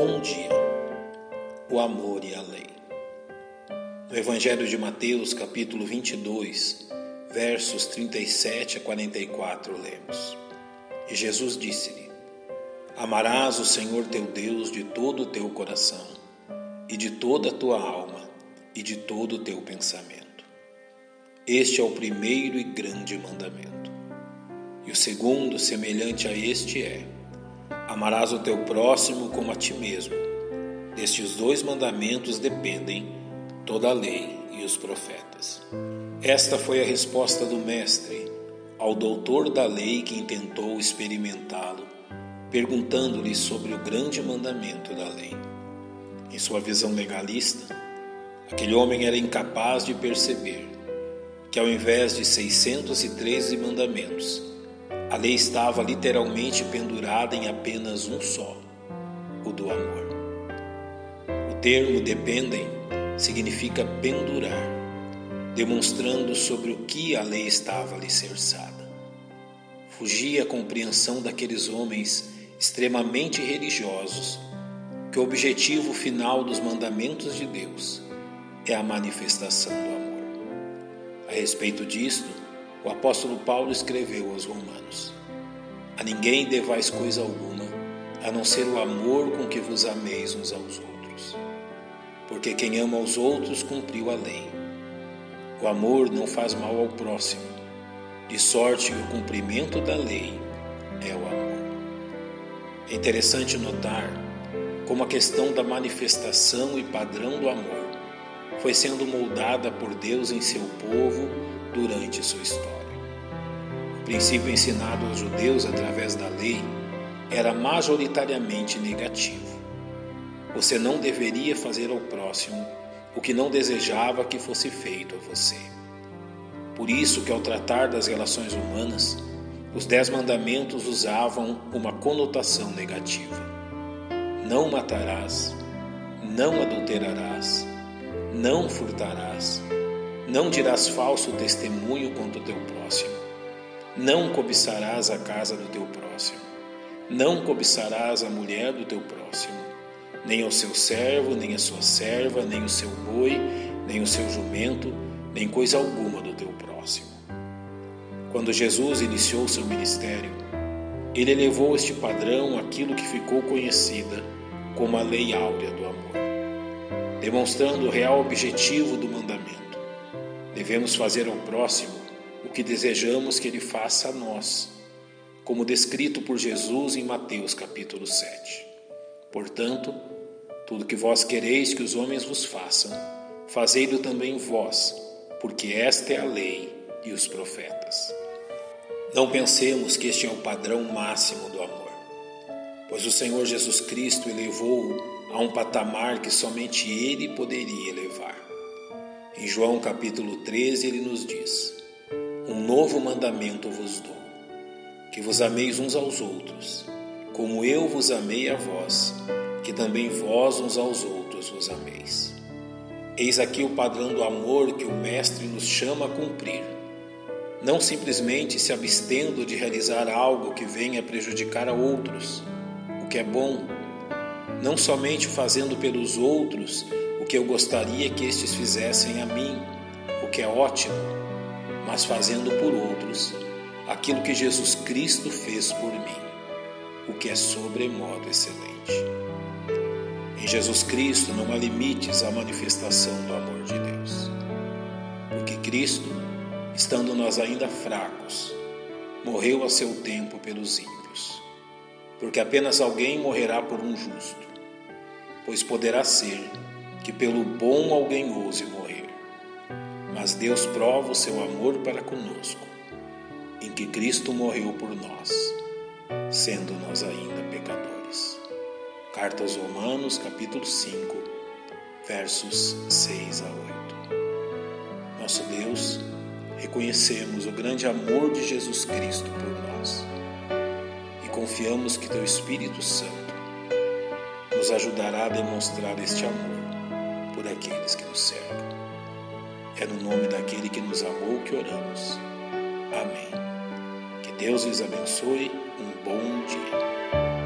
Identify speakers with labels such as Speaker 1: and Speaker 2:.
Speaker 1: Bom dia. O amor e a lei. No Evangelho de Mateus, capítulo 22, versos 37 a 44, lemos: E Jesus disse-lhe: Amarás o Senhor teu Deus de todo o teu coração, e de toda a tua alma, e de todo o teu pensamento. Este é o primeiro e grande mandamento. E o segundo, semelhante a este, é: Amarás o teu próximo como a ti mesmo. Destes dois mandamentos dependem toda a lei e os profetas. Esta foi a resposta do Mestre ao doutor da lei que intentou experimentá-lo, perguntando-lhe sobre o grande mandamento da lei. Em sua visão legalista, aquele homem era incapaz de perceber que, ao invés de 613 mandamentos, a lei estava literalmente pendurada em apenas um só, o do amor. O termo dependem significa pendurar, demonstrando sobre o que a lei estava alicerçada. Fugia a compreensão daqueles homens extremamente religiosos que o objetivo final dos mandamentos de Deus é a manifestação do amor. A respeito disto, o apóstolo Paulo escreveu aos Romanos: A ninguém devais coisa alguma, a não ser o amor com que vos ameis uns aos outros. Porque quem ama aos outros cumpriu a lei. O amor não faz mal ao próximo, de sorte que o cumprimento da lei é o amor. É interessante notar como a questão da manifestação e padrão do amor foi sendo moldada por Deus em seu povo durante sua história. O princípio ensinado aos judeus através da lei era majoritariamente negativo. Você não deveria fazer ao próximo o que não desejava que fosse feito a você. Por isso que ao tratar das relações humanas, os dez mandamentos usavam uma conotação negativa. Não matarás, não adulterarás, não furtarás, não dirás falso testemunho contra o teu próximo. Não cobiçarás a casa do teu próximo. Não cobiçarás a mulher do teu próximo, nem o seu servo, nem a sua serva, nem o seu boi, nem o seu jumento, nem coisa alguma do teu próximo. Quando Jesus iniciou seu ministério, ele elevou este padrão àquilo que ficou conhecida como a lei áurea do amor, demonstrando o real objetivo do mandamento Devemos fazer ao próximo o que desejamos que ele faça a nós, como descrito por Jesus em Mateus capítulo 7. Portanto, tudo que vós quereis que os homens vos façam, fazei-lo também vós, porque esta é a lei e os profetas. Não pensemos que este é o padrão máximo do amor, pois o Senhor Jesus Cristo elevou-o a um patamar que somente Ele poderia elevar. Em João capítulo 13, ele nos diz: Um novo mandamento vos dou, que vos ameis uns aos outros, como eu vos amei a vós, que também vós uns aos outros vos ameis. Eis aqui o padrão do amor que o Mestre nos chama a cumprir. Não simplesmente se abstendo de realizar algo que venha prejudicar a outros, o que é bom, não somente fazendo pelos outros que eu gostaria que estes fizessem a mim, o que é ótimo, mas fazendo por outros aquilo que Jesus Cristo fez por mim, o que é sobremodo excelente. Em Jesus Cristo não há limites à manifestação do amor de Deus, porque Cristo, estando nós ainda fracos, morreu a seu tempo pelos ímpios, porque apenas alguém morrerá por um justo, pois poderá ser que pelo bom alguém ouse morrer. Mas Deus prova o seu amor para conosco, em que Cristo morreu por nós, sendo nós ainda pecadores. Carta aos Romanos, capítulo 5, versos 6 a 8. Nosso Deus, reconhecemos o grande amor de Jesus Cristo por nós e confiamos que Teu Espírito Santo nos ajudará a demonstrar este amor por aqueles que nos cercam. É no nome daquele que nos amou que oramos. Amém. Que Deus lhes abençoe. Um bom dia.